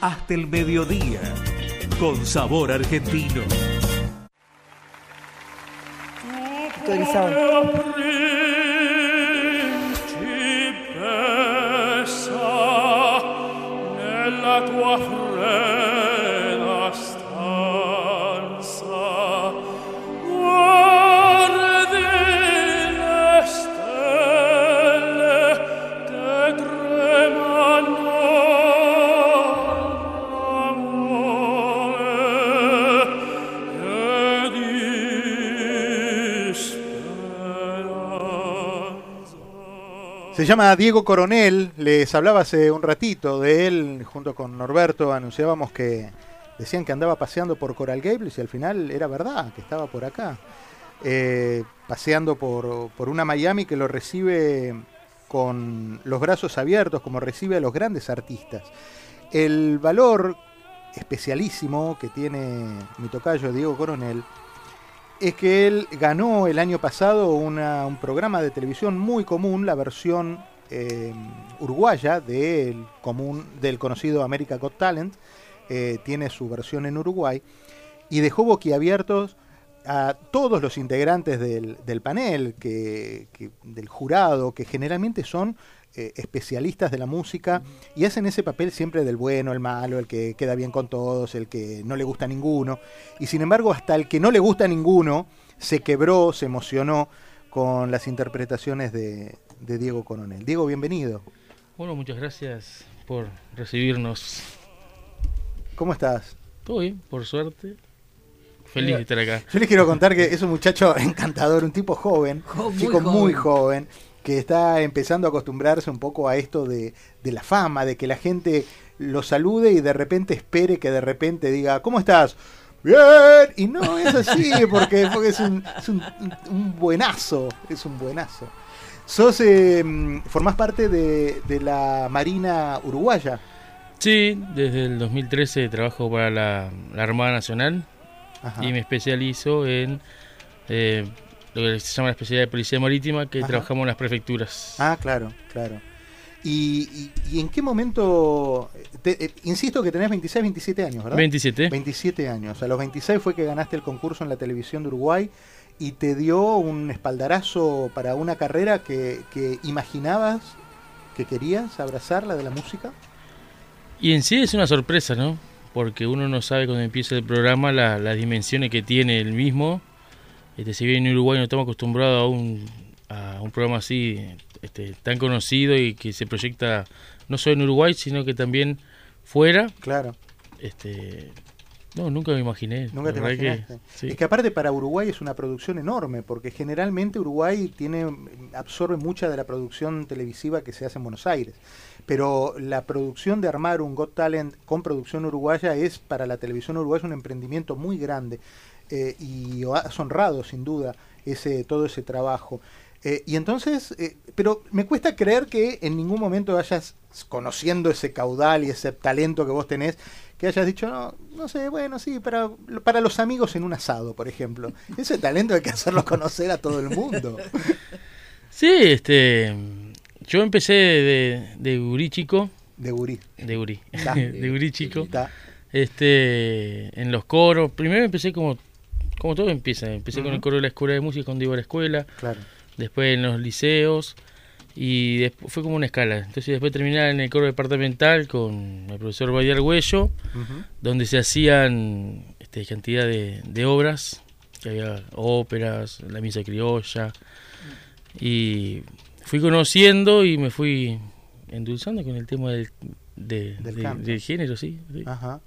hasta el mediodía, con sabor argentino. Se llama Diego Coronel, les hablaba hace un ratito de él, junto con Norberto anunciábamos que decían que andaba paseando por Coral Gables y al final era verdad, que estaba por acá, eh, paseando por, por una Miami que lo recibe con los brazos abiertos, como recibe a los grandes artistas. El valor especialísimo que tiene mi tocayo Diego Coronel es que él ganó el año pasado un programa de televisión muy común, la versión eh, uruguaya del, común, del conocido America Got Talent, eh, tiene su versión en Uruguay, y dejó boquiabiertos a todos los integrantes del, panel, que, del jurado, que generalmente son eh, especialistas de la música y hacen ese papel siempre del bueno, el malo, el que queda bien con todos, el que no le gusta a ninguno. Y sin embargo, hasta el que no le gusta a ninguno se quebró, se emocionó con las interpretaciones de, Diego Coronel. Diego, bienvenido. Bueno, muchas gracias por recibirnos. ¿Cómo estás? Todo bien, por suerte. Feliz de estar acá. Yo les quiero contar que es un muchacho encantador, un tipo joven, un chico muy joven que está empezando a acostumbrarse un poco a esto de, la fama, de que la gente lo salude y de repente espere que de repente diga, ¿cómo estás? Bien, y no es así, porque, porque es, un, buenazo, es un buenazo. Sos, eh, formás parte de, la Marina Uruguaya. Sí, desde el 2013 trabajo para la, Armada Nacional y me especializo en eh, lo que se llama la especialidad de policía marítima, que trabajamos en las prefecturas. Ah, claro, claro. ¿Y, en qué momento, eh, insisto que tenés 26, 27 años, ¿verdad? 27. 27 años. A los 26 fue que ganaste el concurso en la televisión de Uruguay y te dio un espaldarazo para una carrera que, imaginabas que querías abrazar, la de la música. Y en sí es una sorpresa, ¿no? Porque uno no sabe cuando empieza el programa las dimensiones que tiene el mismo este, si bien en Uruguay no estamos acostumbrados a un, a un programa así este, tan conocido y que se proyecta no solo en Uruguay, sino que también fuera. Claro. Este, no, nunca me imaginé. Nunca te imaginaste. Es que aparte para Uruguay es una producción enorme, porque generalmente Uruguay tiene absorbe mucha de la producción televisiva que se hace en Buenos Aires. Pero la producción de armar un Got Talent con producción uruguaya es para la televisión uruguaya un emprendimiento muy grande. Eh, y has honrado sin duda ese, todo ese trabajo. Eh, y entonces, eh, pero me cuesta creer que en ningún momento vayas conociendo ese caudal y ese talento que vos tenés, que hayas dicho, no, no sé, bueno, sí, para, para los amigos en un asado, por ejemplo. Ese talento hay que hacerlo conocer a todo el mundo. Sí, este, yo empecé de, de gurí chico. De gurí. De gurí. de gurí chico. Este, en los coros. Primero empecé como como todo empieza. Empecé con el coro de la escuela de música, cuando iba a la escuela. Claro. Después en los liceos. Y después fue como una escala. Entonces después terminé en el coro departamental con el profesor Bayer Arguello, donde se hacían este, cantidad de, obras, que había óperas, la misa criolla. Y fui conociendo y me fui endulzando con el tema del, del, género, sí. Ajá.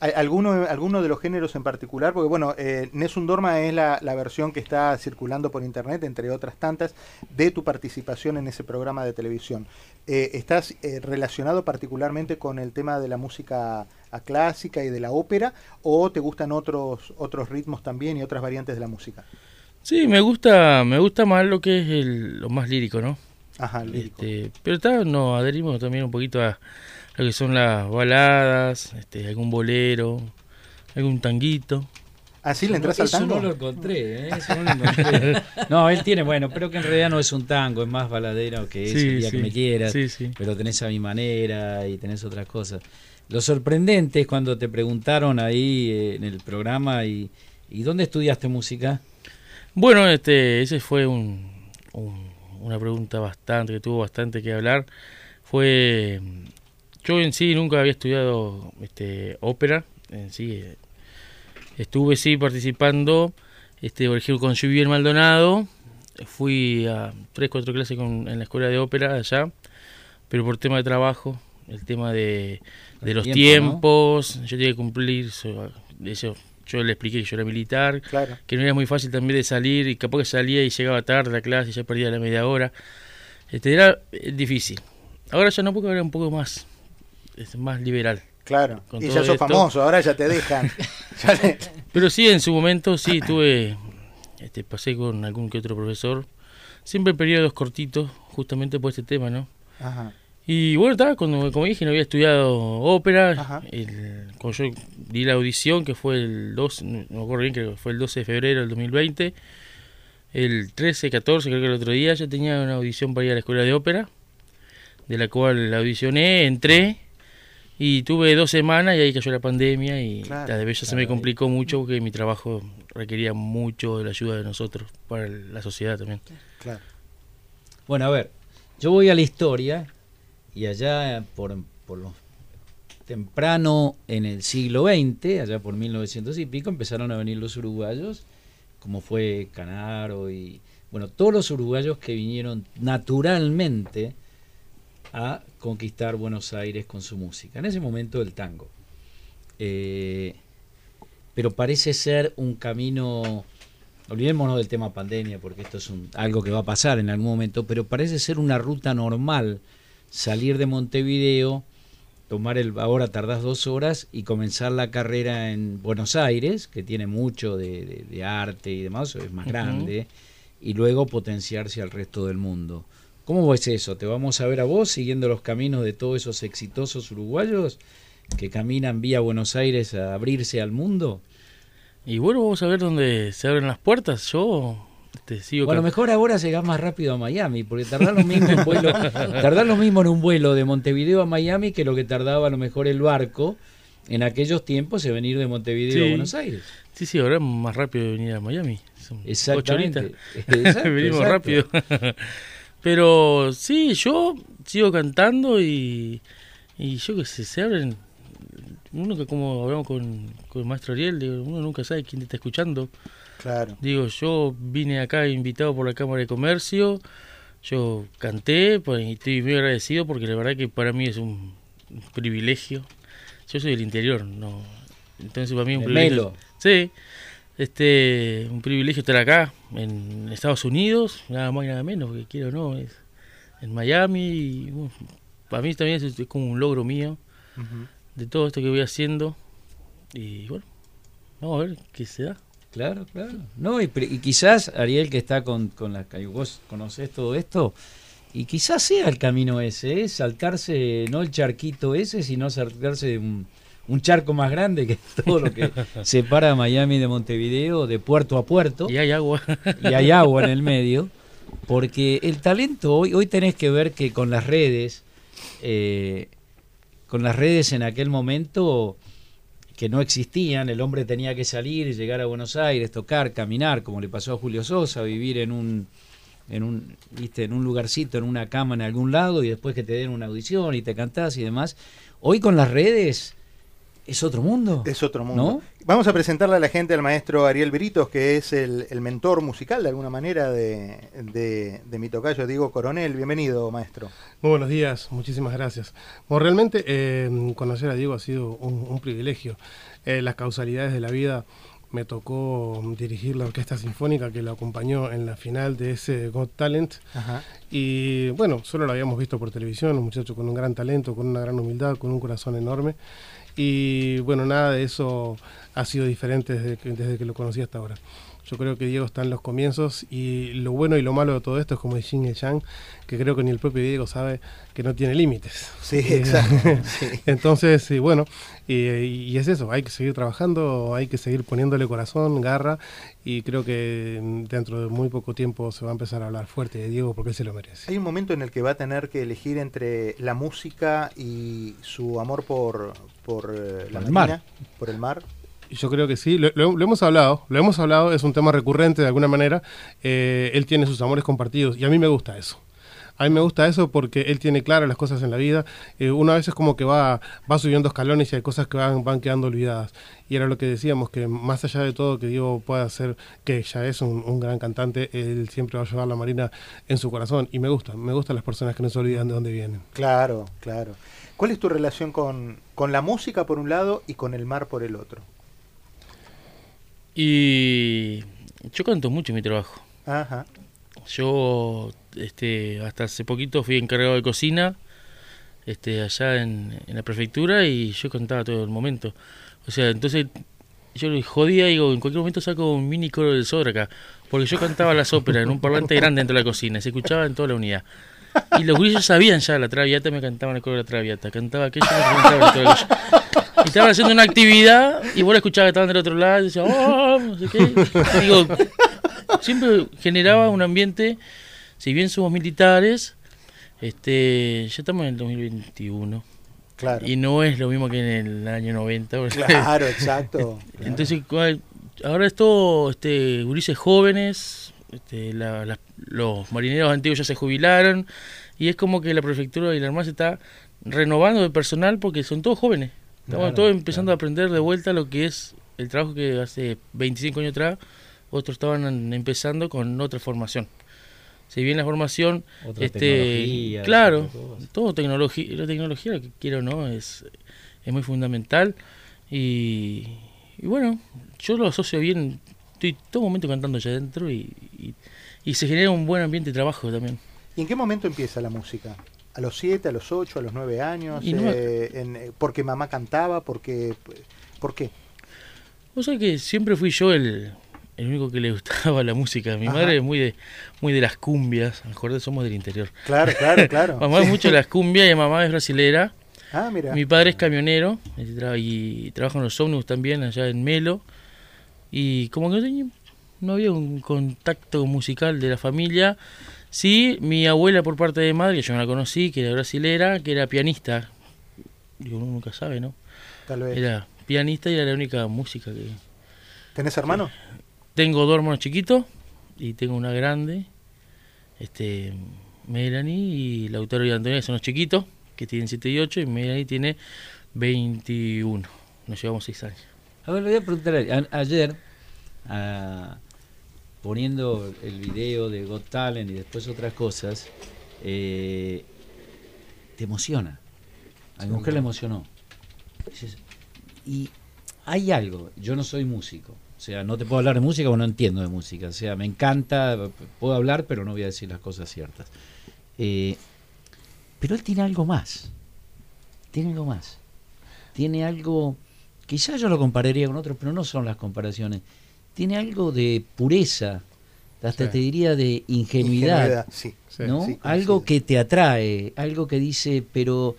¿Alguno, ¿Alguno de los géneros en particular? Porque bueno, eh, Nessun Dorma es la, versión que está circulando por internet, entre otras tantas, de tu participación en ese programa de televisión. Eh, ¿Estás eh, relacionado particularmente con el tema de la música clásica y de la ópera o te gustan otros, otros ritmos también y otras variantes de la música? Sí, me gusta, me gusta más lo que es lo más lírico, ¿no? Ajá, lírico. Este, pero está, no, adherimos también un poquito a lo que son las baladas, este, algún bolero, algún tanguito. Así le entras al tango. Eso no lo encontré, ¿eh? Eso no lo encontré. no, él tiene, bueno, pero que en realidad no es un tango, es más baladero que es el día que me quieras. Sí, sí. Pero tenés a mi manera y tenés otras cosas. Lo sorprendente es cuando te preguntaron ahí eh, en el programa y, y ¿dónde estudiaste música? Bueno, este, ese fue un, una pregunta bastante, que tuvo bastante que hablar. Fue, yo en sí nunca había estudiado este, ópera, en sí. Eh, estuve sí participando, este, por ejemplo, con Juvier Maldonado. Fui a tres, cuatro clases con, en la escuela de ópera allá, pero por tema de trabajo, el tema de, de los tiempos, yo tenía que cumplir eso, eso yo le expliqué que yo era militar, que no era muy fácil también de salir, y capaz que salía y llegaba tarde a la clase y ya perdía la media hora. Este, era eh, difícil. Ahora ya no, porque ahora un poco más, es más liberal. Claro, y ya sos famoso, ahora ya te dejan. Pero sí, en su momento sí tuve, este, pasé con algún que otro profesor, siempre periodos cortitos, justamente por este tema, ¿no? Ajá. Y bueno, estaba cuando, como dije, no había estudiado ópera. El, cuando yo di la audición, que fue el 12, no me acuerdo bien, que fue el 12 de febrero del 2020. El 13, 14, creo que el otro día, yo tenía una audición para ir a la escuela de ópera, de la cual la audicioné, entré y tuve dos semanas y ahí cayó la pandemia y la de Bella se me complicó mucho porque mi trabajo requería mucho de la ayuda de nosotros para la sociedad también. Claro. Bueno, a ver, yo voy a la historia y allá por, por lo temprano en el siglo XX, allá por 1900 y pico, empezaron a venir los uruguayos, como fue Canaro y, bueno, todos los uruguayos que vinieron naturalmente a conquistar Buenos Aires con su música. En ese momento el tango. Eh, pero parece ser un camino, olvidémonos del tema pandemia, porque esto es algo que va a pasar en algún momento, pero parece ser una ruta normal salir de Montevideo, tomar el, ahora tardás dos horas y comenzar la carrera en Buenos Aires, que tiene mucho de, arte y demás, es más grande, y luego potenciarse al resto del mundo. ¿Cómo ves eso? ¿Te vamos a ver a vos siguiendo los caminos de todos esos exitosos uruguayos que caminan vía Buenos Aires a abrirse al mundo? Y bueno, vamos a ver dónde se abren las puertas. Yo este, a lo mejor ahora llegás más rápido a Miami, porque tardás lo mismo en vuelo, lo mismo en un vuelo de Montevideo a Miami que lo que tardaba a lo mejor el barco en aquellos tiempos de venir de Montevideo a Buenos Aires. Sí, sí, ahora es más rápido de venir a Miami. Exactamente. Venimos rápido. Pero sí, yo sigo cantando y, y yo que sé, se abren. Uno que como hablamos con, con el maestro Ariel, uno nunca sabe quién te está escuchando. Claro. Digo, yo vine acá invitado por la Cámara de Comercio, yo canté pues, y estoy muy agradecido porque la verdad que para mí es un, privilegio. Yo soy del interior, no entonces para mí es un privilegio. Sí, este, un privilegio estar acá en Estados Unidos, nada más y nada menos, que quiero no, es en Miami. Y, para mí también es, como un logro mío de todo esto que voy haciendo. Y bueno, vamos a ver qué se da. Claro, claro. No, y, quizás Ariel que está con, con la vos conocés todo esto, y quizás sea el camino ese, ¿eh? saltarse no el charquito ese, sino saltarse un, un charco más grande que todo lo que separa Miami de Montevideo, de puerto a puerto. Y hay agua. y hay agua en el medio, porque el talento hoy, hoy tenés que ver que con las redes, eh, con las redes en aquel momento que no existían, el hombre tenía que salir, y llegar a Buenos Aires, tocar, caminar, como le pasó a Julio Sosa, vivir en un en un, ¿viste? en un lugarcito, en una cama en algún lado y después que te den una audición y te cantás y demás. Hoy con las redes es otro mundo. Es otro mundo. Vamos a presentarle a la gente al maestro Ariel Britos, que es el, mentor musical de alguna manera de, de, mi tocayo Diego Coronel. Bienvenido, maestro. Muy buenos días, muchísimas gracias. Bueno, realmente eh, conocer a Diego ha sido un, privilegio. Eh, las causalidades de la vida me tocó dirigir la orquesta sinfónica que lo acompañó en la final de ese Got Talent. Y bueno, solo lo habíamos visto por televisión, un muchacho con un gran talento, con una gran humildad, con un corazón enorme. Y bueno, nada de eso ha sido diferente desde que, desde que lo conocí hasta ahora. Yo creo que Diego está en los comienzos y lo bueno y lo malo de todo esto es como el Yin y el Yang, que creo que ni el propio Diego sabe que no tiene límites. Sí, exacto. Entonces, bueno, y, es eso, hay que seguir trabajando, hay que seguir poniéndole corazón, garra, y creo que dentro de muy poco tiempo se va a empezar a hablar fuerte de Diego porque él se lo merece. Hay un momento en el que va a tener que elegir entre la música y su amor por, por eh, la marina, por el mar. Yo creo que sí, lo, hemos hablado, lo hemos hablado, es un tema recurrente de alguna manera. Eh, él tiene sus amores compartidos y a mí me gusta eso. A mí me gusta eso porque él tiene claras las cosas en la vida. Eh, una vez es como que va, va subiendo escalones y hay cosas que van, van quedando olvidadas. Y era lo que decíamos, que más allá de todo que Diego pueda ser, que ya es un, gran cantante, él siempre va a llevar la Marina en su corazón. Y me gusta, me gustan las personas que no se olvidan de dónde vienen. Claro, claro. ¿Cuál es tu relación con, con la música por un lado y con el mar por el otro? Y yo canto mucho en mi trabajo. Ajá. Yo este, hasta hace poquito fui encargado de cocina este, allá en, la prefectura y yo cantaba todo el momento. O sea, entonces yo le jodía y digo, en cualquier momento saco un mini coro del Sodra acá, porque yo cantaba las óperas en un parlante grande dentro de la cocina, se escuchaba en toda la unidad. Y los grillos sabían ya la traviata, me cantaban el coro de la traviata, cantaba aquello, me cantaba Y estaban haciendo una actividad y vos la escuchabas que estaban del otro lado y decían, oh, no sé qué. digo, siempre generaba un ambiente, si bien somos militares, este, ya estamos en el 2021. Claro. Y no es lo mismo que en el año 90. Claro, exacto. Entonces, ahora es todo este, gurises jóvenes, este, los marineros antiguos ya se jubilaron, y es como que la prefectura y la Armada se está renovando de personal porque son todos jóvenes. Estamos todos empezando a aprender de vuelta lo que es el trabajo que hace 25 años atrás otros estaban empezando con otra formación. Si bien la formación, este, claro, todo tecnología, la tecnología, lo que quiero no, es, es muy fundamental y, bueno, yo lo asocio bien, estoy todo momento cantando allá adentro y, y, se genera un buen ambiente de trabajo también. ¿Y en qué momento empieza la música? ¿A los 7, a los 8, a los 9 años? Eh, en, ¿Porque mamá cantaba? Porque, ¿Por qué? Vos sabés que siempre fui yo el, el único que le gustaba la música. Mi madre es muy de muy de las cumbias, mejor somos del interior. Claro, claro, claro. mamá es mucho de las cumbias y mamá es brasilera. Ah, mira. Mi padre es camionero y trabaja en los ómnibus también allá en Melo. Y como que no había un contacto musical de la familia. Sí, mi abuela por parte de madre, que yo no la conocí, que era brasilera, que era pianista. Digo, uno nunca sabe, ¿no? Tal vez. Era pianista y era la única música que... ¿Tenés hermanos? Tengo dos hermanos chiquitos y tengo una grande, este Melanie y Lautaro y Antonio, que son los chiquitos, que tienen 7 y 8, y Melanie tiene 21. Nos llevamos 6 años. A ver, le voy a preguntar, ayer, poniendo el video de Got Talent y después otras cosas, eh, te emociona. A mi mujer le emocionó. Y hay algo, yo no soy músico, o sea, no te puedo hablar de música porque no entiendo de música. O sea, me encanta, puedo hablar, pero no voy a decir las cosas ciertas. Eh, pero él tiene algo más. Tiene algo más. Tiene algo, quizás yo lo compararía con otros, pero no son las comparaciones. Tiene algo de pureza, hasta te diría de ingenuidad, ¿no? algo que te atrae, algo que dice, pero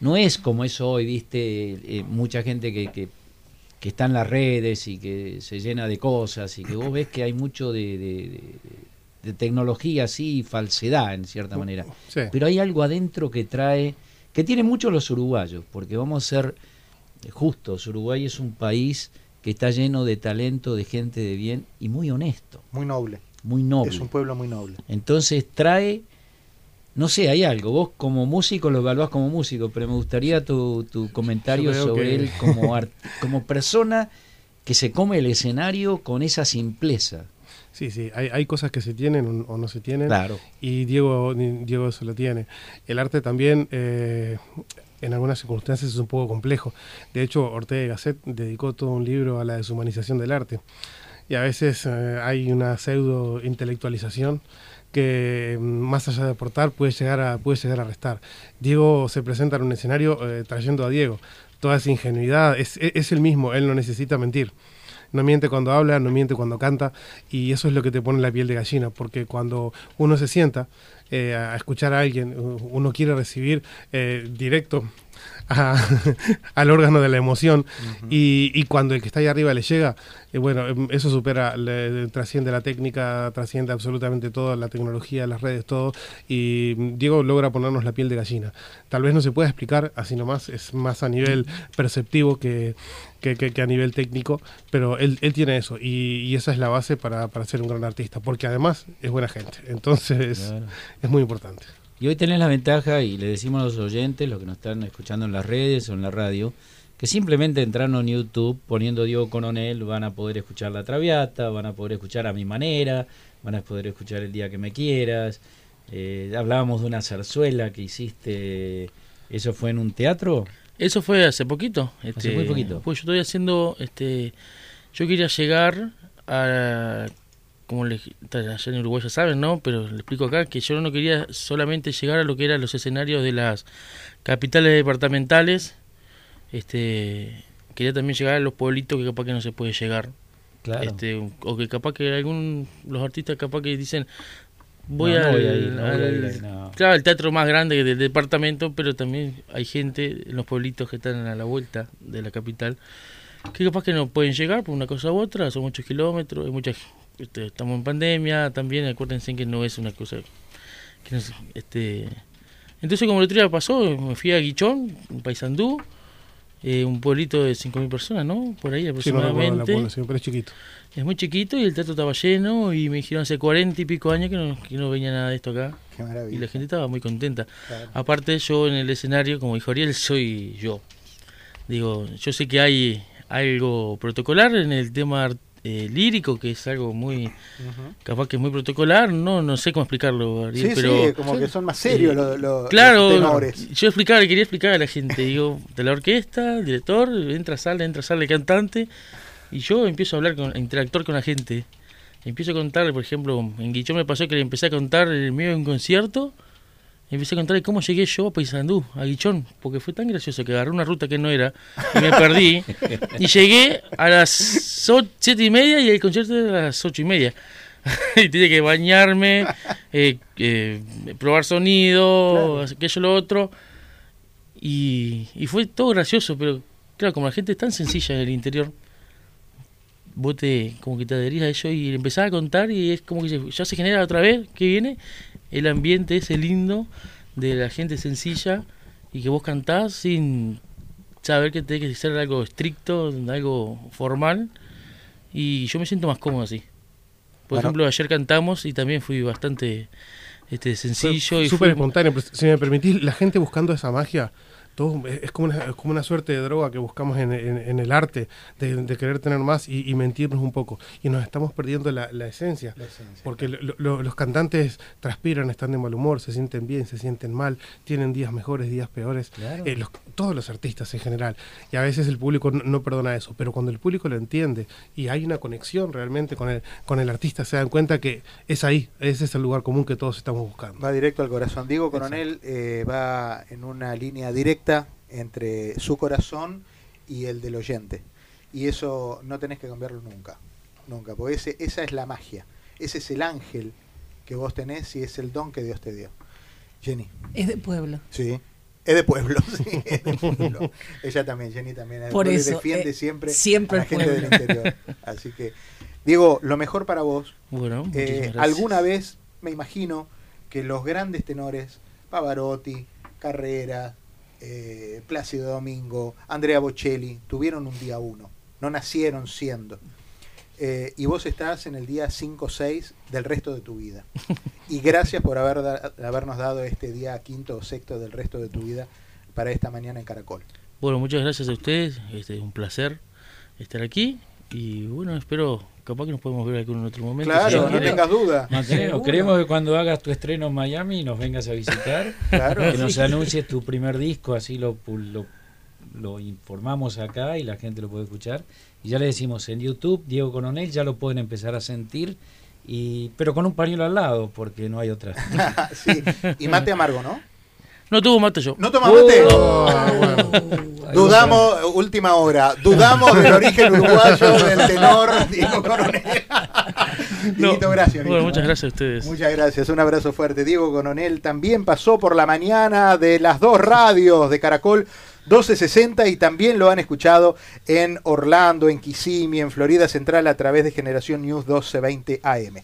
no es como eso hoy, viste, eh, mucha gente que que está en las redes y que se llena de cosas y que vos ves que hay mucho de, tecnología así falsedad en cierta manera. Pero hay algo adentro que trae, que tiene mucho los uruguayos, porque vamos a ser justos, Uruguay es un país que está lleno de talento, de gente de bien y muy honesto. Muy noble. Muy noble. Es un pueblo muy noble. Entonces trae no sé, hay algo. Vos como músico lo evaluás como músico, pero me gustaría tu, tu comentario sobre él como, como persona que se come el escenario con esa simpleza. Sí, sí, hay, hay cosas que se tienen o no se tienen. Claro. Y Diego, Diego se lo tiene. El arte también, eh, en algunas circunstancias, es un poco complejo. De hecho, Ortega Gasset dedicó todo un libro a la deshumanización del arte. Y a veces eh, hay una pseudo intelectualización que mm, más allá de aportar puede llegar a, puede llegar a restar. Diego se presenta en un escenario eh, trayendo a Diego. Toda esa ingenuidad, es, es, el mismo, él no necesita mentir. No miente cuando habla, no miente cuando canta, y eso es lo que te pone la piel de gallina, porque cuando uno se sienta eh, a escuchar a alguien, uno quiere recibir eh, directo al órgano de la emoción. Y, cuando el que está ahí arriba le llega, eh, bueno, em, eso supera, trasciende la técnica, trasciende absolutamente todo, la tecnología, las redes, todo, y Diego logra ponernos la piel de gallina. Tal vez no se pueda explicar así nomás, es más a nivel perceptivo que, que, a nivel técnico, pero él, él tiene eso. Y, esa es la base para, para, ser un gran artista, porque además es buena gente, entonces es muy importante. Y hoy tenés la ventaja, y le decimos a los oyentes, los que nos están escuchando en las redes o en la radio, que simplemente entrando en YouTube, poniendo Diego Coronel, van a poder escuchar La Traviata, van a poder escuchar a mi manera, van a poder escuchar El Día que me quieras. Eh, hablábamos de una zarzuela que hiciste, ¿eso fue en un teatro? Eso fue hace poquito. hace muy este, poquito. Pues yo estoy haciendo, este, yo quería llegar a como le, allá en Uruguay ya saben, ¿no? Pero le explico acá que yo no quería solamente llegar a lo que eran los escenarios de las capitales departamentales, este quería también llegar a los pueblitos que capaz que no se puede llegar. Claro. Este, o que capaz que algún los artistas capaz que dicen voy, al, claro, el teatro más grande del departamento, pero también hay gente en los pueblitos que están a la vuelta de la capital que capaz que no pueden llegar por una cosa u otra, son muchos kilómetros, hay mucha este, estamos en pandemia también, acuérdense que no es una cosa que este entonces como el otro día pasó, me fui a Guichón, un paisandú, eh, un pueblito de 5.000 personas, ¿no? Por ahí aproximadamente. es chiquito. Es muy chiquito y el teatro estaba lleno y me dijeron hace 40 y pico años que no, que no venía nada de esto acá. y la gente estaba muy contenta. Aparte yo en el escenario, como dijo Ariel, soy yo. Digo, yo sé que hay algo protocolar en el tema eh, lírico, que es algo muy, capaz que es muy protocolar, no no sé cómo explicarlo, pero sí, como que son más serios los, los, claro, tenores. Yo explicaba, quería explicar a la gente, digo, de la orquesta, el director, entra sale, entra sale, cantante, y yo empiezo a hablar, con, a interactuar con la gente. Empiezo a contarle, por ejemplo, en Guichón me pasó que le empecé a contar el medio de un concierto, empecé a contarle cómo llegué yo a Paysandú, a Guichón, porque fue tan gracioso que agarré una ruta que no era y me perdí. y llegué a las siete y media y el concierto era a las ocho y media. y tenía que bañarme, eh, eh, probar sonido, aquello, lo otro. Y, y fue todo gracioso, pero claro, como la gente es tan sencilla en el interior, vos te, como que te adherís a ello y empezás a contar y es como que ya se genera otra vez que viene el ambiente ese lindo de la gente sencilla y que vos cantás sin saber que tiene que ser algo estricto, algo formal y yo me siento más cómodo así. Por ejemplo, ayer cantamos y también fui bastante este sencillo y súper espontáneo, si me permitís, la gente buscando esa magia todo es como una, es como una suerte de droga que buscamos en, en, el arte, de, querer tener más y, mentirnos un poco. Y nos estamos perdiendo la, esencia, porque los cantantes transpiran, están de mal humor, se sienten bien, se sienten mal, tienen días mejores, días peores. Eh, todos los artistas en general. Y a veces el público no, perdona eso, pero cuando el público lo entiende y hay una conexión realmente con el, con el artista, se dan cuenta que es ahí, ese es el lugar común que todos estamos buscando. Va directo al corazón. Diego Coronel eh, va en una línea directa entre su corazón y el del oyente. Y eso no tenés que cambiarlo nunca, nunca, porque ese, esa es la magia, ese es el ángel que vos tenés y es el don que Dios te dio. Jenny. Es de pueblo. Sí. Es de pueblo, sí, es de pueblo. Ella también, Jenny también Por eso, defiende eh, siempre, siempre a la gente del interior. Así que, Diego, lo mejor para vos. Bueno, eh, alguna vez me imagino que los grandes tenores, Pavarotti, Carrera, eh, Plácido Domingo, Andrea Bocelli, tuvieron un día uno, no nacieron siendo. Eh, y vos estás en el día 5 o 6 del resto de tu vida. Y gracias por haber habernos dado este día quinto o sexto del resto de tu vida para esta mañana en Caracol. Bueno, muchas gracias a ustedes, este, es un placer estar aquí y bueno, espero capaz que nos podemos ver en otro momento. Claro, no tengas duda. Queremos que cuando hagas tu estreno en Miami nos vengas a visitar, que nos anuncies tu primer disco, así lo, lo, informamos acá y la gente lo puede escuchar. Y ya le decimos en YouTube, Diego Coronel, ya lo pueden empezar a sentir, y pero con un pañuelo al lado, porque no hay otra. sí, y mate amargo, ¿no? No tuvo mate yo. ¿No toma mate? Bueno. Dudamos, última hora, dudamos del origen uruguayo del tenor Diego Coronel. Dieguito, gracias. Bueno, muchas gracias a ustedes. Muchas gracias, un abrazo fuerte. Diego Coronel también pasó por la mañana de las dos radios de Caracol 1260 y también lo han escuchado en Orlando, en Kissimmee, en Florida Central a través de Generación News 1220 AM.